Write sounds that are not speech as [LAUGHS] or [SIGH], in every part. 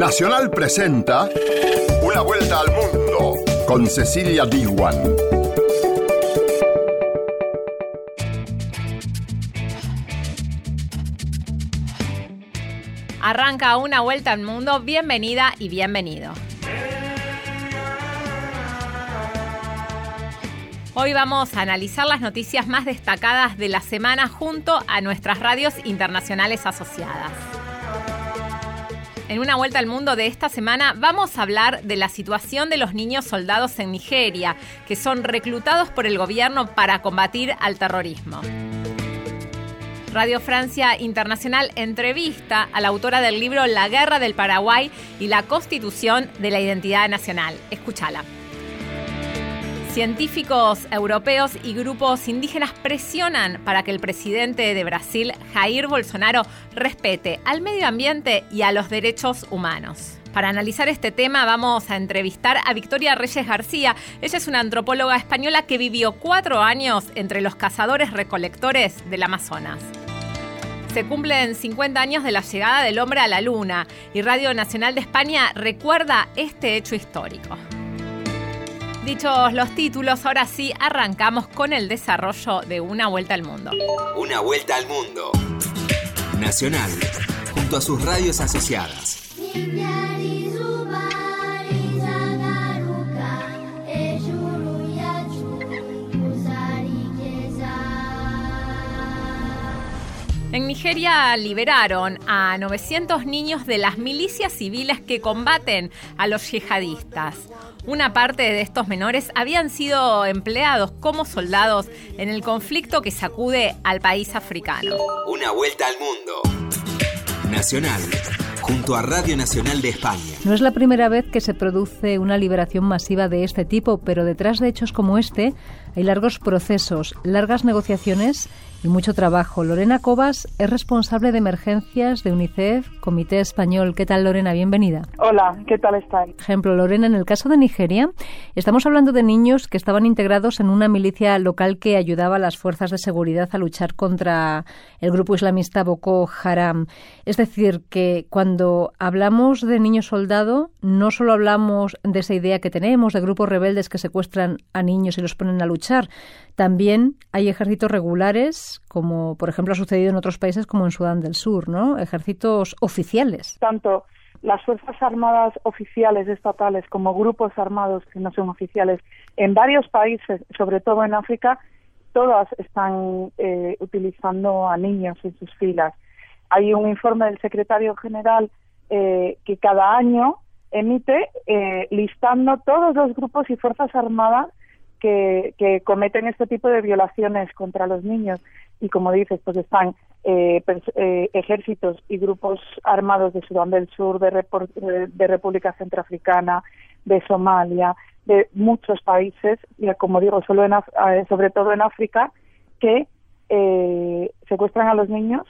Nacional presenta Una vuelta al mundo con Cecilia Diwan. Arranca una vuelta al mundo, bienvenida y bienvenido. Hoy vamos a analizar las noticias más destacadas de la semana junto a nuestras radios internacionales asociadas. En una vuelta al mundo de esta semana vamos a hablar de la situación de los niños soldados en Nigeria, que son reclutados por el gobierno para combatir al terrorismo. Radio Francia Internacional entrevista a la autora del libro La Guerra del Paraguay y la Constitución de la Identidad Nacional. Escúchala. Científicos europeos y grupos indígenas presionan para que el presidente de Brasil, Jair Bolsonaro, respete al medio ambiente y a los derechos humanos. Para analizar este tema vamos a entrevistar a Victoria Reyes García. Ella es una antropóloga española que vivió cuatro años entre los cazadores recolectores del Amazonas. Se cumplen 50 años de la llegada del hombre a la Luna y Radio Nacional de España recuerda este hecho histórico. Dichos los títulos, ahora sí arrancamos con el desarrollo de Una Vuelta al Mundo. Una Vuelta al Mundo. Nacional, junto a sus radios asociadas. En Nigeria liberaron a 900 niños de las milicias civiles que combaten a los yihadistas. Una parte de estos menores habían sido empleados como soldados en el conflicto que sacude al país africano. Una vuelta al mundo. Nacional, junto a Radio Nacional de España. No es la primera vez que se produce una liberación masiva de este tipo, pero detrás de hechos como este hay largos procesos, largas negociaciones y mucho trabajo. Lorena Cobas es responsable de emergencias de UNICEF, Comité Español. ¿Qué tal, Lorena? Bienvenida. Hola, ¿qué tal están? Ejemplo, Lorena, en el caso de Nigeria, estamos hablando de niños que estaban integrados en una milicia local que ayudaba a las fuerzas de seguridad a luchar contra el grupo islamista Boko Haram. Es decir, que cuando hablamos de niño soldado, no solo hablamos de esa idea que tenemos de grupos rebeldes que secuestran a niños y los ponen a luchar, también hay ejércitos regulares, como por ejemplo ha sucedido en otros países como en Sudán del Sur, ¿no? Ejércitos oficiales. Tanto las Fuerzas Armadas oficiales estatales como grupos armados que no son oficiales en varios países, sobre todo en África, todas están eh, utilizando a niños en sus filas. Hay un informe del secretario general eh, que cada año emite eh, listando todos los grupos y fuerzas armadas que, cometen este tipo de violaciones contra los niños. Y como dices pues están eh, eh, ejércitos y grupos armados de Sudán del Sur de, de, República Centroafricana de Somalia de muchos países y como digo solo en, eh, sobre todo en África que secuestran a los niños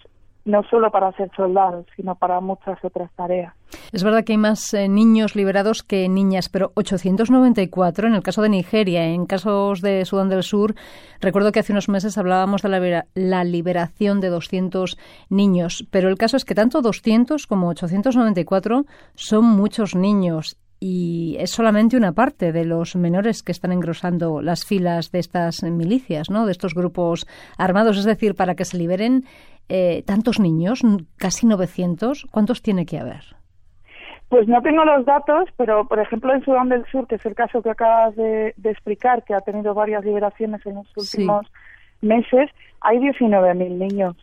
no solo para ser soldados, sino para muchas otras tareas. Es verdad que hay más eh, niños liberados que niñas, pero 894 en el caso de Nigeria. En casos de Sudán del Sur, recuerdo que hace unos meses hablábamos de la, la liberación de 200 niños, pero el caso es que tanto 200 como 894 son muchos niños y es solamente una parte de los menores que están engrosando las filas de estas milicias, ¿no? de estos grupos armados. Es decir, para que se liberen eh, tantos niños, casi 900, ¿cuántos tiene que haber? Pues no tengo los datos, pero por ejemplo en Sudán del Sur, que es el caso que acabas de, explicar, que ha tenido varias liberaciones en los últimos meses, hay 19.000 niños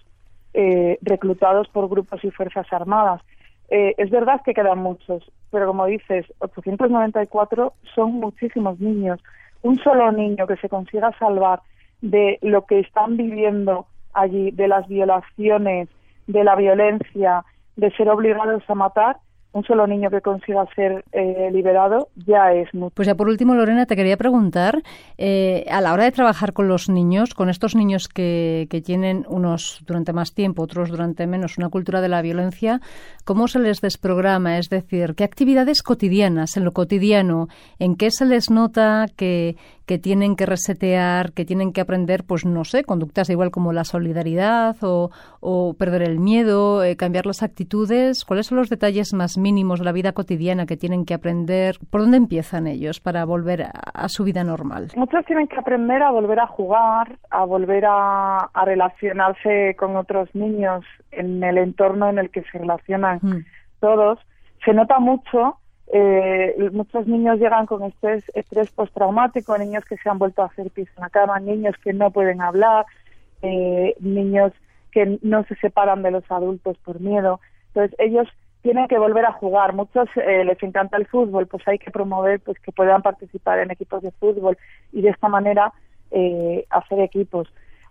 eh, reclutados por grupos y fuerzas armadas. Eh, es verdad que quedan muchos, pero como dices, 894 son muchísimos niños. Un solo niño que se consiga salvar de lo que están viviendo allí de las violaciones, de la violencia, de ser obligados a matar, un solo niño que consiga ser eh, liberado ya es mucho. Pues ya por último, Lorena, te quería preguntar, eh, a la hora de trabajar con los niños, con estos niños que, que tienen unos durante más tiempo, otros durante menos, una cultura de la violencia, ¿cómo se les desprograma? Es decir, ¿qué actividades cotidianas, en lo cotidiano, en qué se les nota que, que tienen que resetear, que tienen que aprender, pues no sé, conductas igual como la solidaridad o, perder el miedo, eh, cambiar las actitudes. ¿Cuáles son los detalles más mínimos de la vida cotidiana que tienen que aprender? ¿Por dónde empiezan ellos para volver a, su vida normal? Muchos tienen que aprender a volver a jugar, a volver a, relacionarse con otros niños en el entorno en el que se relacionan mm. todos. Se nota mucho eh, muchos niños llegan con estrés, estrés postraumático, niños que se han vuelto a hacer pis en la cama, niños que no pueden hablar, eh, niños que no se separan de los adultos por miedo. Entonces ellos tienen que volver a jugar. Muchos eh, les encanta el fútbol, pues hay que promover pues que puedan participar en equipos de fútbol y de esta manera eh, hacer equipos.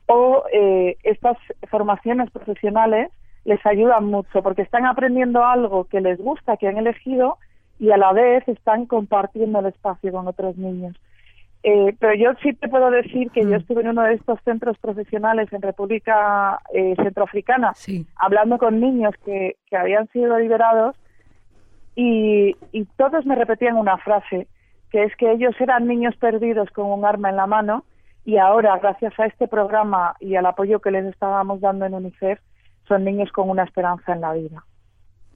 O eh, estas formaciones profesionales les ayudan mucho porque están aprendiendo algo que les gusta, que han elegido y a la vez están compartiendo el espacio con otros niños. Eh, pero yo sí te puedo decir que yo mm. estuve en uno de estos centros profesionales en República eh, Centroafricana, hablando con niños que, que habían sido liberados y, y todos me repetían una frase, que es que ellos eran niños perdidos con un arma en la mano y ahora, gracias a este programa y al apoyo que les estábamos dando en UNICEF, son niños con una esperanza en la vida.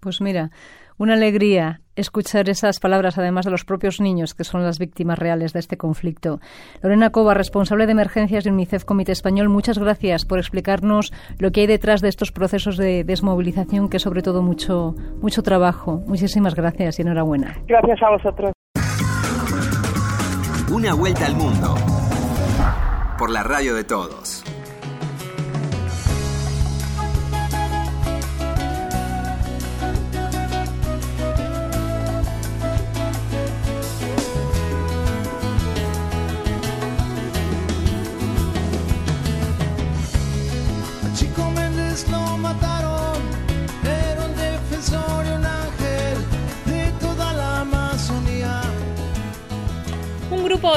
Pues mira, una alegría escuchar esas palabras, además de los propios niños, que son las víctimas reales de este conflicto. Lorena Cova, responsable de emergencias de UNICEF Comité Español, muchas gracias por explicarnos lo que hay detrás de estos procesos de desmovilización, que es sobre todo mucho, mucho trabajo. Muchísimas gracias y enhorabuena. Gracias a vosotros. Una vuelta al mundo por la radio de todos.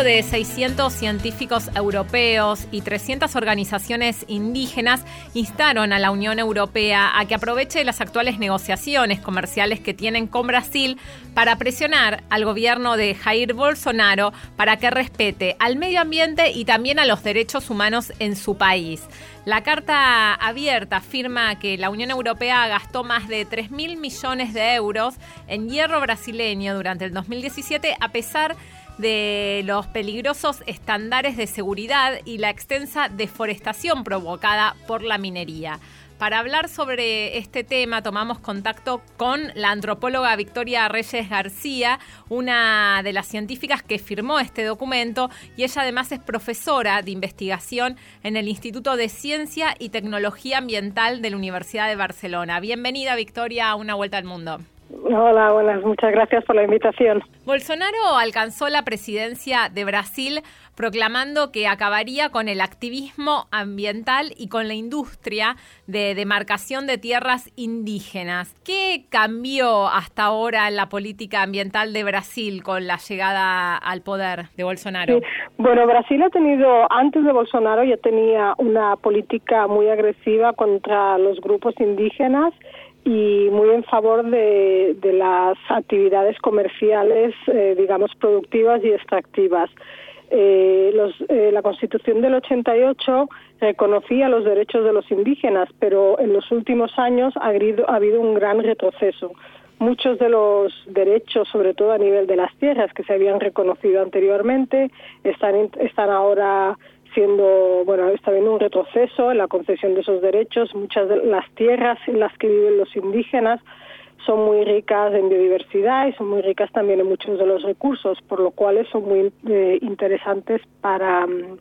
De 600 científicos europeos y 300 organizaciones indígenas instaron a la Unión Europea a que aproveche las actuales negociaciones comerciales que tienen con Brasil para presionar al gobierno de Jair Bolsonaro para que respete al medio ambiente y también a los derechos humanos en su país. La carta abierta afirma que la Unión Europea gastó más de 3 mil millones de euros en hierro brasileño durante el 2017 a pesar de de los peligrosos estándares de seguridad y la extensa deforestación provocada por la minería. Para hablar sobre este tema tomamos contacto con la antropóloga Victoria Reyes García, una de las científicas que firmó este documento y ella además es profesora de investigación en el Instituto de Ciencia y Tecnología Ambiental de la Universidad de Barcelona. Bienvenida Victoria a Una Vuelta al Mundo. Hola, buenas, muchas gracias por la invitación. Bolsonaro alcanzó la presidencia de Brasil proclamando que acabaría con el activismo ambiental y con la industria de demarcación de tierras indígenas. ¿Qué cambió hasta ahora en la política ambiental de Brasil con la llegada al poder de Bolsonaro? Bueno, Brasil ha tenido, antes de Bolsonaro ya tenía una política muy agresiva contra los grupos indígenas y muy en favor de, las actividades comerciales, eh, digamos, productivas y extractivas. Eh, los, eh, la Constitución del 88 reconocía los derechos de los indígenas, pero en los últimos años ha habido, ha habido un gran retroceso. Muchos de los derechos, sobre todo a nivel de las tierras que se habían reconocido anteriormente, están, están ahora siendo, bueno, está habiendo un retroceso en la concesión de esos derechos. Muchas de las tierras en las que viven los indígenas son muy ricas en biodiversidad y son muy ricas también en muchos de los recursos, por lo cual son muy eh, interesantes para mm,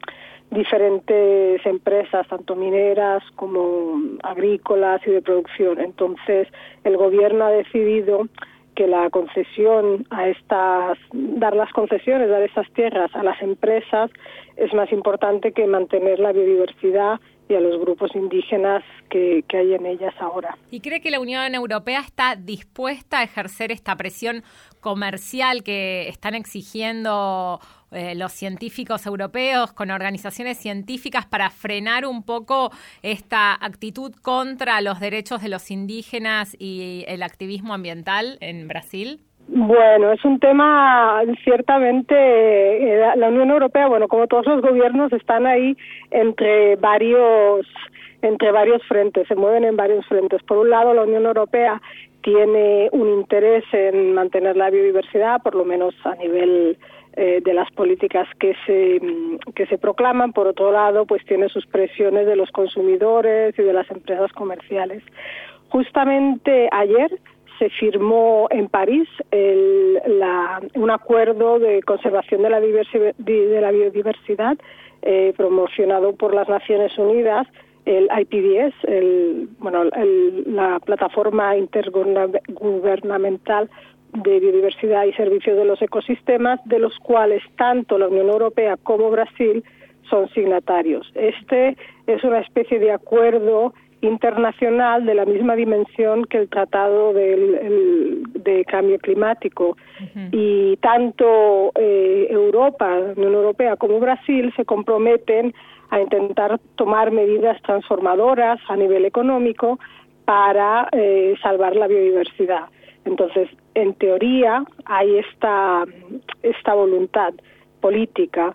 diferentes empresas, tanto mineras como agrícolas y de producción. Entonces, el gobierno ha decidido que la concesión a estas, dar las concesiones, dar esas tierras a las empresas es más importante que mantener la biodiversidad y a los grupos indígenas que, que, hay en ellas ahora. ¿Y cree que la Unión Europea está dispuesta a ejercer esta presión comercial que están exigiendo eh, los científicos europeos con organizaciones científicas para frenar un poco esta actitud contra los derechos de los indígenas y el activismo ambiental en Brasil? Bueno, es un tema ciertamente eh, la Unión Europea, bueno, como todos los gobiernos están ahí entre varios entre varios frentes, se mueven en varios frentes. Por un lado, la Unión Europea tiene un interés en mantener la biodiversidad, por lo menos a nivel eh, de las políticas que se que se proclaman. Por otro lado, pues tiene sus presiones de los consumidores y de las empresas comerciales. Justamente ayer se firmó en París un acuerdo de conservación de la, de la biodiversidad eh, promocionado por las Naciones Unidas, el IPDS, el, bueno, la plataforma intergubernamental de biodiversidad y servicios de los ecosistemas, de los cuales tanto la Unión Europea como Brasil son signatarios. Este es una especie de acuerdo internacional de la misma dimensión que el Tratado de Cambio Climático. Y tanto eh, Europa, Unión Europea, como Brasil se comprometen a intentar tomar medidas transformadoras a nivel económico para eh, salvar la biodiversidad. Entonces, en teoría, hay esta, esta voluntad política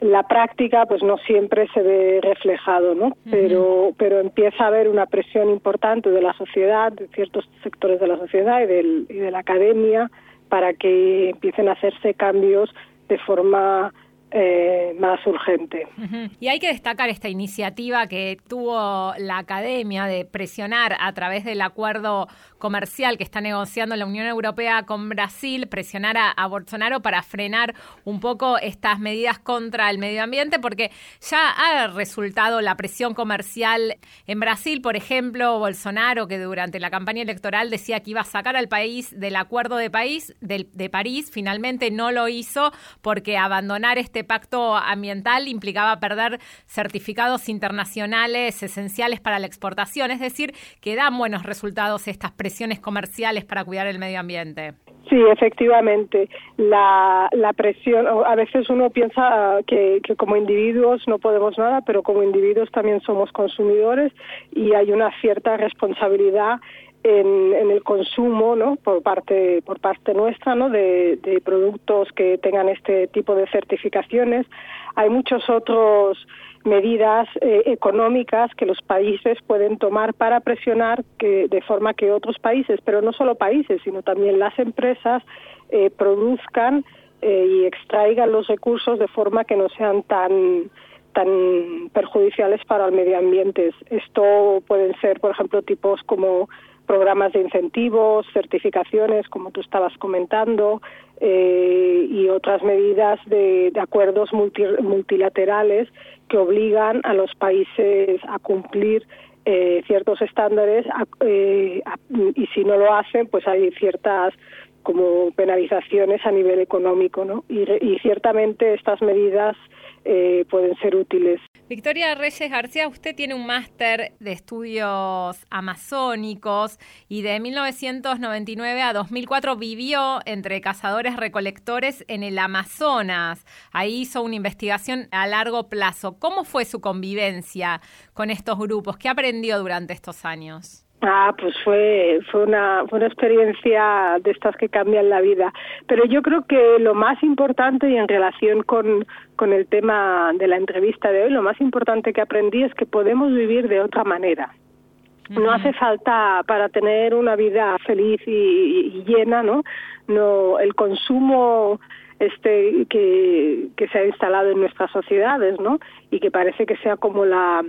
la práctica pues no siempre se ve reflejado no pero pero empieza a haber una presión importante de la sociedad de ciertos sectores de la sociedad y, del, y de la academia para que empiecen a hacerse cambios de forma eh, más urgente. Y hay que destacar esta iniciativa que tuvo la academia de presionar a través del acuerdo comercial que está negociando la Unión Europea con Brasil, presionar a, Bolsonaro para frenar un poco estas medidas contra el medio ambiente, porque ya ha resultado la presión comercial en Brasil, por ejemplo, Bolsonaro, que durante la campaña electoral decía que iba a sacar al país del acuerdo de, país, de París, finalmente no lo hizo porque abandonar este pacto ambiental implicaba perder certificados internacionales esenciales para la exportación, es decir, que dan buenos resultados estas presiones comerciales para cuidar el medio ambiente. Sí, efectivamente. La, la presión, a veces uno piensa que, que, como individuos no podemos nada, pero como individuos también somos consumidores y hay una cierta responsabilidad en, el consumo ¿no? por parte por parte nuestra ¿no? de, productos que tengan este tipo de certificaciones hay muchos otros medidas eh, económicas que los países pueden tomar para presionar que de forma que otros países pero no solo países sino también las empresas eh, produzcan eh, y extraigan los recursos de forma que no sean tan tan perjudiciales para el medio ambiente. Esto pueden ser, por ejemplo, tipos como programas de incentivos, certificaciones, como tú estabas comentando, eh, y otras medidas de, acuerdos multilaterales que obligan a los países a cumplir eh, ciertos estándares eh, y si no lo hacen, pues hay ciertas como penalizaciones a nivel económico, ¿no? Y, y ciertamente estas medidas eh, pueden ser útiles. Victoria Reyes García, usted tiene un máster de estudios amazónicos y de 1999 a 2004 vivió entre cazadores recolectores en el Amazonas. Ahí hizo una investigación a largo plazo. ¿Cómo fue su convivencia con estos grupos? ¿Qué aprendió durante estos años? Ah, pues fue, fue, una, fue una experiencia de estas que cambian la vida. Pero yo creo que lo más importante y en relación con, con el tema de la entrevista de hoy, lo más importante que aprendí es que podemos vivir de otra manera. No hace falta para tener una vida feliz y, y llena, ¿no? No, el consumo este que, se ha instalado en nuestras sociedades, ¿no? Y que parece que sea como la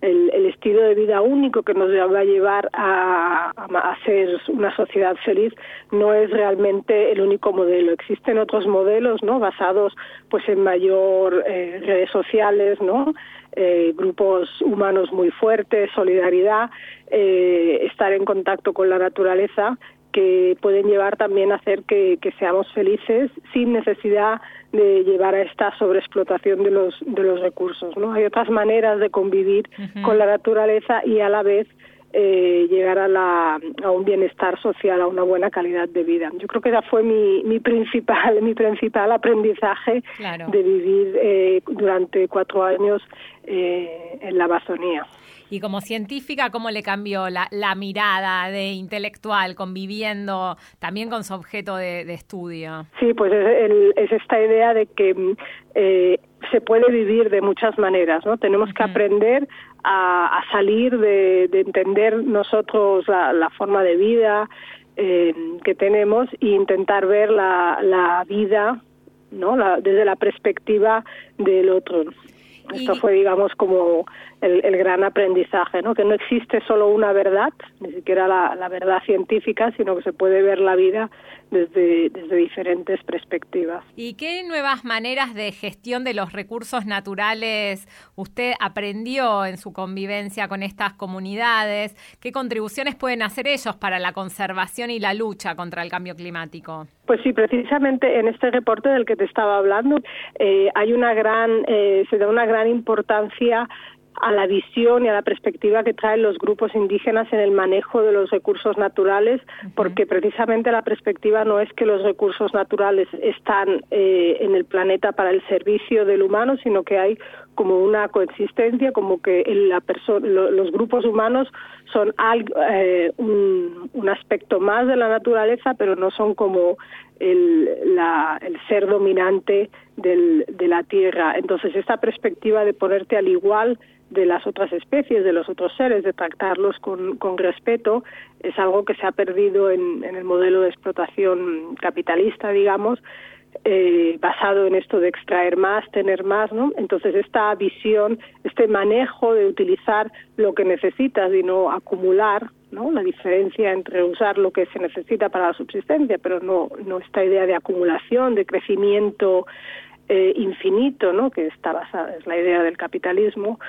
el, el estilo de vida único que nos va a llevar a, a, ser una sociedad feliz no es realmente el único modelo. Existen otros modelos, ¿no? Basados, pues, en mayor eh, redes sociales, ¿no? Eh, grupos humanos muy fuertes, solidaridad, eh, estar en contacto con la naturaleza que pueden llevar también a hacer que, seamos felices sin necesidad de llevar a esta sobreexplotación de los, de los recursos. ¿no? Hay otras maneras de convivir con la naturaleza y a la vez eh, llegar a, la, a un bienestar social, a una buena calidad de vida. Yo creo que esa fue mi, mi principal [LAUGHS] mi principal aprendizaje de vivir eh, durante cuatro años eh, en la Amazonía. Y como científica, ¿cómo le cambió la, la mirada de intelectual, conviviendo también con su objeto de, estudio? Sí, pues es, es, esta idea de que eh, se puede vivir de muchas maneras, ¿no? Tenemos que aprender a, salir de, entender nosotros la, forma de vida eh, que tenemos e intentar ver la, la vida ¿no? desde la perspectiva del otro. Esto fue, digamos, como el, gran aprendizaje, ¿no? Que no existe solo una verdad, ni siquiera la, la, verdad científica, sino que se puede ver la vida desde, desde diferentes perspectivas. ¿Y qué nuevas maneras de gestión de los recursos naturales usted aprendió en su convivencia con estas comunidades? ¿Qué contribuciones pueden hacer ellos para la conservación y la lucha contra el cambio climático? Pues sí, precisamente en este reporte del que te estaba hablando eh, hay una gran, eh, se da una gran importancia a la visión y a la perspectiva que traen los grupos indígenas en el manejo de los recursos naturales, porque precisamente la perspectiva no es que los recursos naturales están eh, en el planeta para el servicio del humano, sino que hay como una coexistencia, como que la los grupos humanos son eh, un, aspecto más de la naturaleza, pero no son como el, la, el ser dominante del, de la tierra. Entonces, esta perspectiva de ponerte al igual de las otras especies, de los otros seres, de tratarlos con, con respeto, es algo que se ha perdido en el modelo de explotación capitalista, digamos, eh, basado en esto de extraer más, tener más, ¿no? Entonces esta visión, este manejo de utilizar lo que necesitas y no acumular, ¿no? La diferencia entre usar lo que se necesita para la subsistencia, pero no, no esta idea de acumulación, de crecimiento eh, infinito, ¿no? que está basada, es la idea del capitalismo,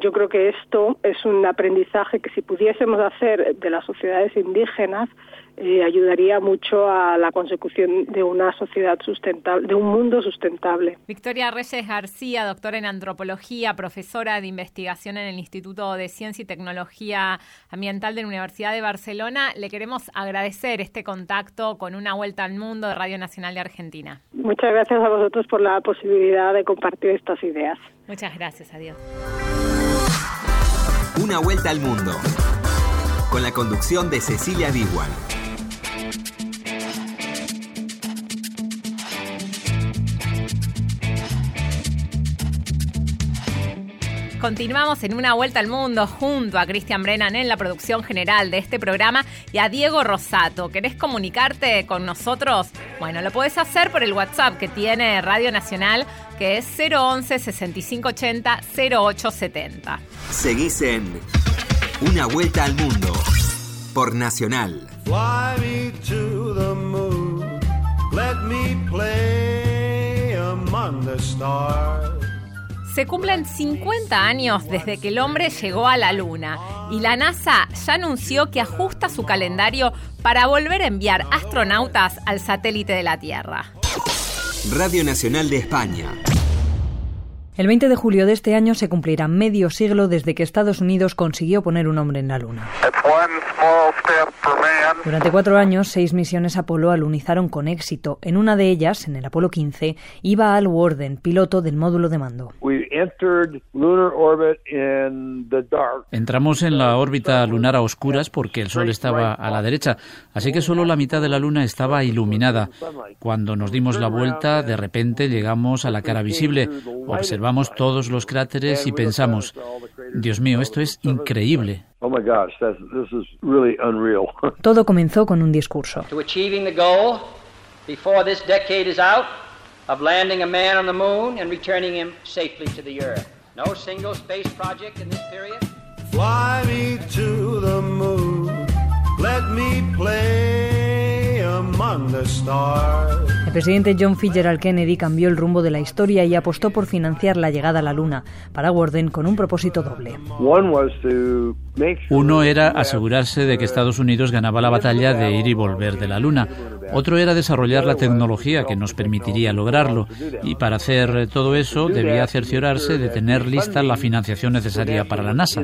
yo creo que esto es un aprendizaje que si pudiésemos hacer de las sociedades indígenas, eh, ayudaría mucho a la consecución de una sociedad sustentable, de un mundo sustentable. Victoria Reyes García, doctora en antropología, profesora de investigación en el Instituto de Ciencia y Tecnología Ambiental de la Universidad de Barcelona, le queremos agradecer este contacto con una vuelta al mundo de Radio Nacional de Argentina. Muchas gracias a vosotros por la posibilidad de compartir estas ideas. Muchas gracias, adiós. Una vuelta al mundo con la conducción de Cecilia Digual. Continuamos en una vuelta al mundo junto a Cristian Brennan en la producción general de este programa y a Diego Rosato. ¿Querés comunicarte con nosotros? Bueno, lo puedes hacer por el WhatsApp que tiene Radio Nacional, que es 011 6580 0870. Seguís en Una vuelta al mundo por Nacional. Fly me to the moon, let me play among the stars. Se cumplen 50 años desde que el hombre llegó a la Luna y la NASA ya anunció que ajusta su calendario para volver a enviar astronautas al satélite de la Tierra. Radio Nacional de España. El 20 de julio de este año se cumplirá medio siglo desde que Estados Unidos consiguió poner un hombre en la Luna. Durante cuatro años, seis misiones Apolo alunizaron con éxito. En una de ellas, en el Apolo 15, iba Al Worden, piloto del módulo de mando. Entramos en la órbita lunar a oscuras porque el Sol estaba a la derecha, así que solo la mitad de la Luna estaba iluminada. Cuando nos dimos la vuelta, de repente llegamos a la cara visible. Observamos todos los cráteres y pensamos, Dios mío, esto es increíble. Oh my gosh, this is really unreal. [LAUGHS] Todo comenzó con un discurso. To achieving the goal before this decade is out of landing a man on the moon and returning him safely to the earth. No single space project in this period. Fly me to presidente John Fitzgerald Kennedy cambió el rumbo de la historia y apostó por financiar la llegada a la Luna para Warden con un propósito doble. Uno era asegurarse de que Estados Unidos ganaba la batalla de ir y volver de la Luna. Otro era desarrollar la tecnología que nos permitiría lograrlo. Y para hacer todo eso debía cerciorarse de tener lista la financiación necesaria para la NASA.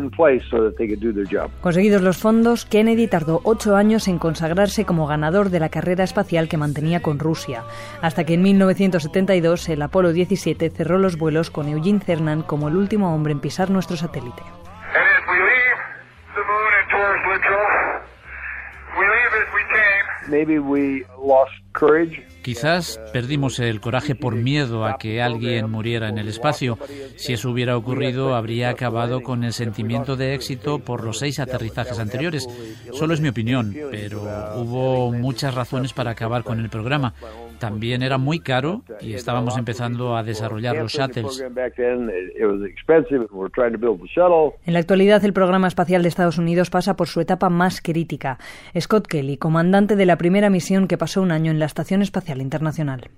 Conseguidos los fondos, Kennedy tardó ocho años en consagrarse como ganador de la carrera espacial que mantenía con Rusia, hasta que en 1972 el Apolo 17 cerró los vuelos con Eugene Cernan como el último hombre en pisar nuestro satélite. Quizás perdimos el coraje por miedo a que alguien muriera en el espacio. Si eso hubiera ocurrido, habría acabado con el sentimiento de éxito por los seis aterrizajes anteriores. Solo es mi opinión, pero hubo muchas razones para acabar con el programa. También era muy caro y estábamos empezando a desarrollar los shuttles. En la actualidad, el programa espacial de Estados Unidos pasa por su etapa más crítica. Scott Kelly, comandante de la primera misión que pasó un año en la Estación Espacial Internacional.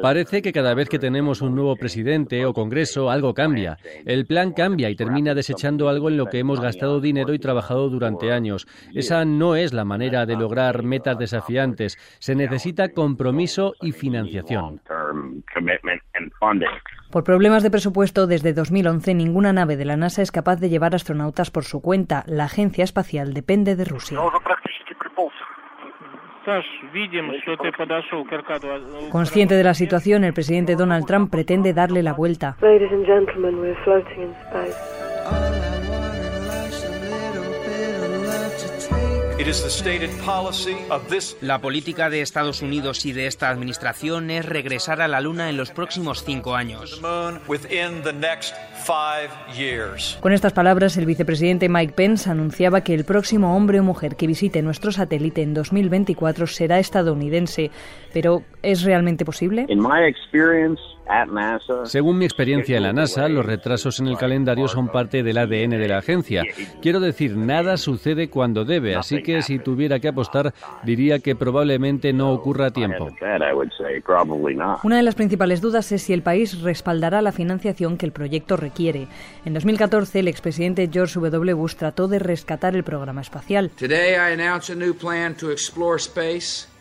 Parece que cada vez que tenemos un nuevo presidente o Congreso, algo cambia. El plan cambia y termina desechando algo en lo que hemos gastado dinero y trabajado durante años. Esa no es la manera de lograr metas desafiantes. Se necesita compromiso y financiación. Por problemas de presupuesto, desde 2011 ninguna nave de la NASA es capaz de llevar astronautas por su cuenta. La agencia espacial depende de Rusia. Consciente de la situación, el presidente Donald Trump pretende darle la vuelta. La política de Estados Unidos y de esta administración es regresar a la Luna en los próximos cinco años. Con estas palabras, el vicepresidente Mike Pence anunciaba que el próximo hombre o mujer que visite nuestro satélite en 2024 será estadounidense. Pero, ¿es realmente posible? Según mi experiencia en la NASA, los retrasos en el calendario son parte del ADN de la agencia. Quiero decir, nada sucede cuando debe, así que si tuviera que apostar, diría que probablemente no ocurra a tiempo. Una de las principales dudas es si el país respaldará la financiación que el proyecto requiere. En 2014, el expresidente George W. Bush trató de rescatar el programa espacial. Today I announce a new plan to explore space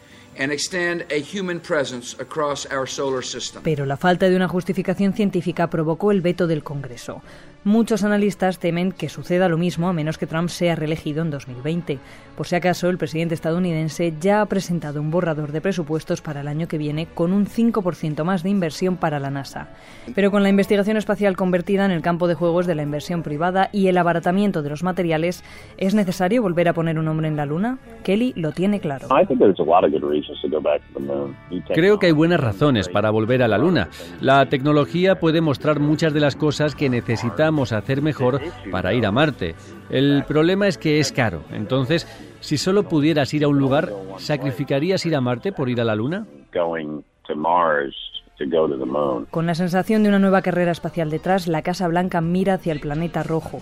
pero la falta de una justificación científica provocó el veto del Congreso. Muchos analistas temen que suceda lo mismo a menos que Trump sea reelegido en 2020. Por si acaso, el presidente estadounidense ya ha presentado un borrador de presupuestos para el año que viene con un 5% más de inversión para la NASA. Pero con la investigación espacial convertida en el campo de juegos de la inversión privada y el abaratamiento de los materiales, ¿es necesario volver a poner un hombre en la Luna? Kelly lo tiene claro. Creo que hay buenas razones para volver a la Luna. La tecnología puede mostrar muchas de las cosas que necesitamos hacer mejor para ir a Marte. El problema es que es caro. Entonces, si solo pudieras ir a un lugar, ¿sacrificarías ir a Marte por ir a la Luna? Con la sensación de una nueva carrera espacial detrás, la Casa Blanca mira hacia el planeta rojo.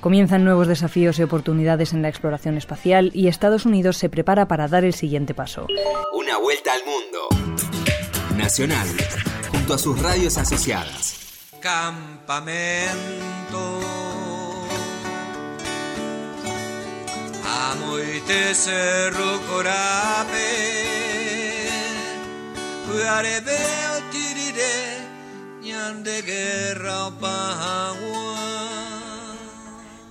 Comienzan nuevos desafíos y oportunidades en la exploración espacial y Estados Unidos se prepara para dar el siguiente paso. Una vuelta al mundo. Nacional a sus radios asociadas. Campamento. Amo y te cerro corape. O tirire, ñande guerra o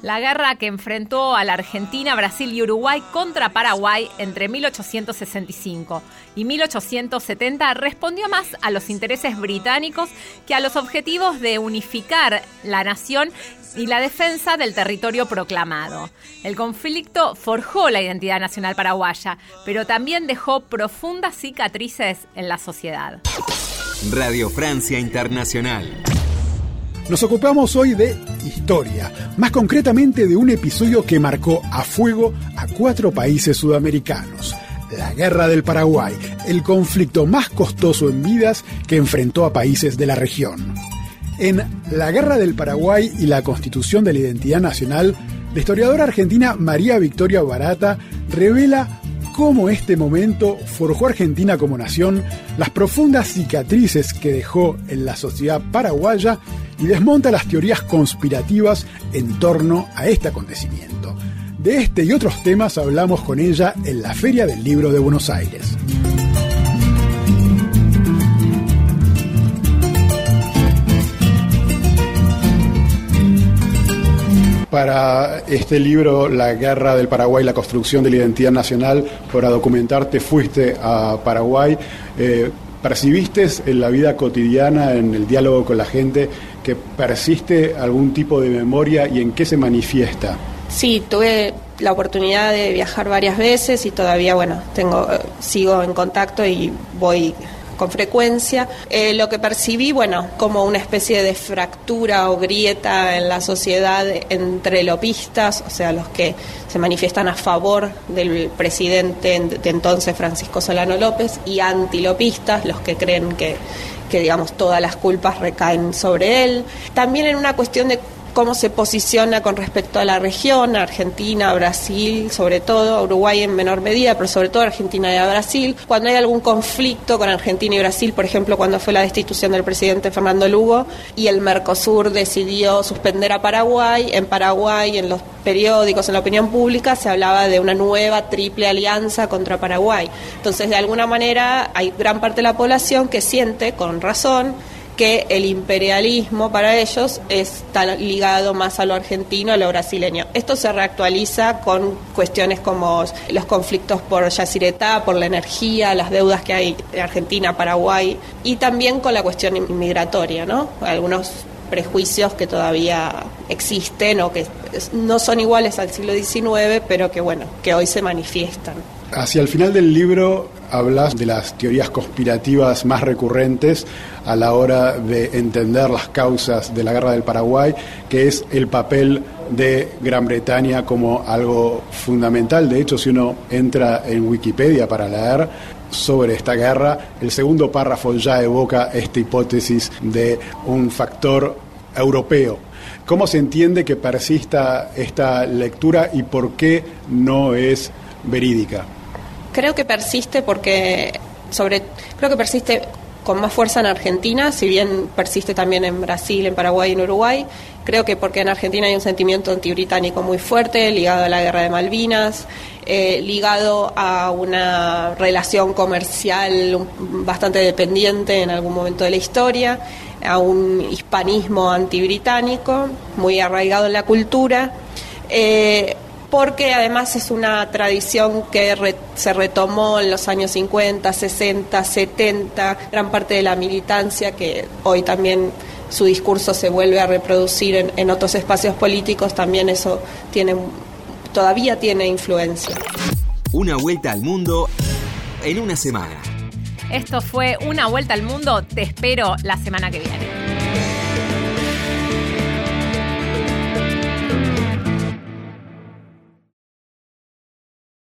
la guerra que enfrentó a la Argentina, Brasil y Uruguay contra Paraguay entre 1865 y 1870 respondió más a los intereses británicos que a los objetivos de unificar la nación y la defensa del territorio proclamado. El conflicto forjó la identidad nacional paraguaya, pero también dejó profundas cicatrices en la sociedad. Radio Francia Internacional. Nos ocupamos hoy de historia, más concretamente de un episodio que marcó a fuego a cuatro países sudamericanos. La Guerra del Paraguay, el conflicto más costoso en vidas que enfrentó a países de la región. En La Guerra del Paraguay y la Constitución de la Identidad Nacional, la historiadora argentina María Victoria Barata revela cómo este momento forjó Argentina como nación, las profundas cicatrices que dejó en la sociedad paraguaya y desmonta las teorías conspirativas en torno a este acontecimiento. De este y otros temas hablamos con ella en la Feria del Libro de Buenos Aires. Para este libro, La Guerra del Paraguay, la construcción de la identidad nacional, para documentarte fuiste a Paraguay. Eh, ¿Percibiste en la vida cotidiana, en el diálogo con la gente, que persiste algún tipo de memoria y en qué se manifiesta? Sí, tuve la oportunidad de viajar varias veces y todavía, bueno, tengo, sigo en contacto y voy con frecuencia. Eh, lo que percibí, bueno, como una especie de fractura o grieta en la sociedad entre lopistas, o sea, los que se manifiestan a favor del presidente de entonces Francisco Solano López, y antilopistas, los que creen que que digamos todas las culpas recaen sobre él. También en una cuestión de cómo se posiciona con respecto a la región, Argentina, Brasil, sobre todo, Uruguay en menor medida, pero sobre todo Argentina y a Brasil. Cuando hay algún conflicto con Argentina y Brasil, por ejemplo, cuando fue la destitución del presidente Fernando Lugo y el Mercosur decidió suspender a Paraguay, en Paraguay, en los periódicos, en la opinión pública, se hablaba de una nueva triple alianza contra Paraguay. Entonces, de alguna manera, hay gran parte de la población que siente, con razón, que el imperialismo para ellos está ligado más a lo argentino, a lo brasileño. Esto se reactualiza con cuestiones como los conflictos por Yacyretá, por la energía, las deudas que hay de Argentina, Paraguay y también con la cuestión inmigratoria, ¿no? Algunos prejuicios que todavía existen o que no son iguales al siglo XIX, pero que bueno, que hoy se manifiestan. Hacia el final del libro hablas de las teorías conspirativas más recurrentes a la hora de entender las causas de la guerra del Paraguay, que es el papel de Gran Bretaña como algo fundamental. De hecho, si uno entra en Wikipedia para leer sobre esta guerra, el segundo párrafo ya evoca esta hipótesis de un factor europeo. ¿Cómo se entiende que persista esta lectura y por qué no es verídica? Creo que persiste porque sobre creo que persiste con más fuerza en Argentina, si bien persiste también en Brasil, en Paraguay y en Uruguay. Creo que porque en Argentina hay un sentimiento antibritánico muy fuerte, ligado a la guerra de Malvinas, eh, ligado a una relación comercial bastante dependiente en algún momento de la historia, a un hispanismo antibritánico muy arraigado en la cultura. Eh, porque además es una tradición que se retomó en los años 50, 60, 70, gran parte de la militancia que hoy también su discurso se vuelve a reproducir en, otros espacios políticos, también eso tiene, todavía tiene influencia. Una vuelta al mundo en una semana. Esto fue Una vuelta al mundo, te espero la semana que viene.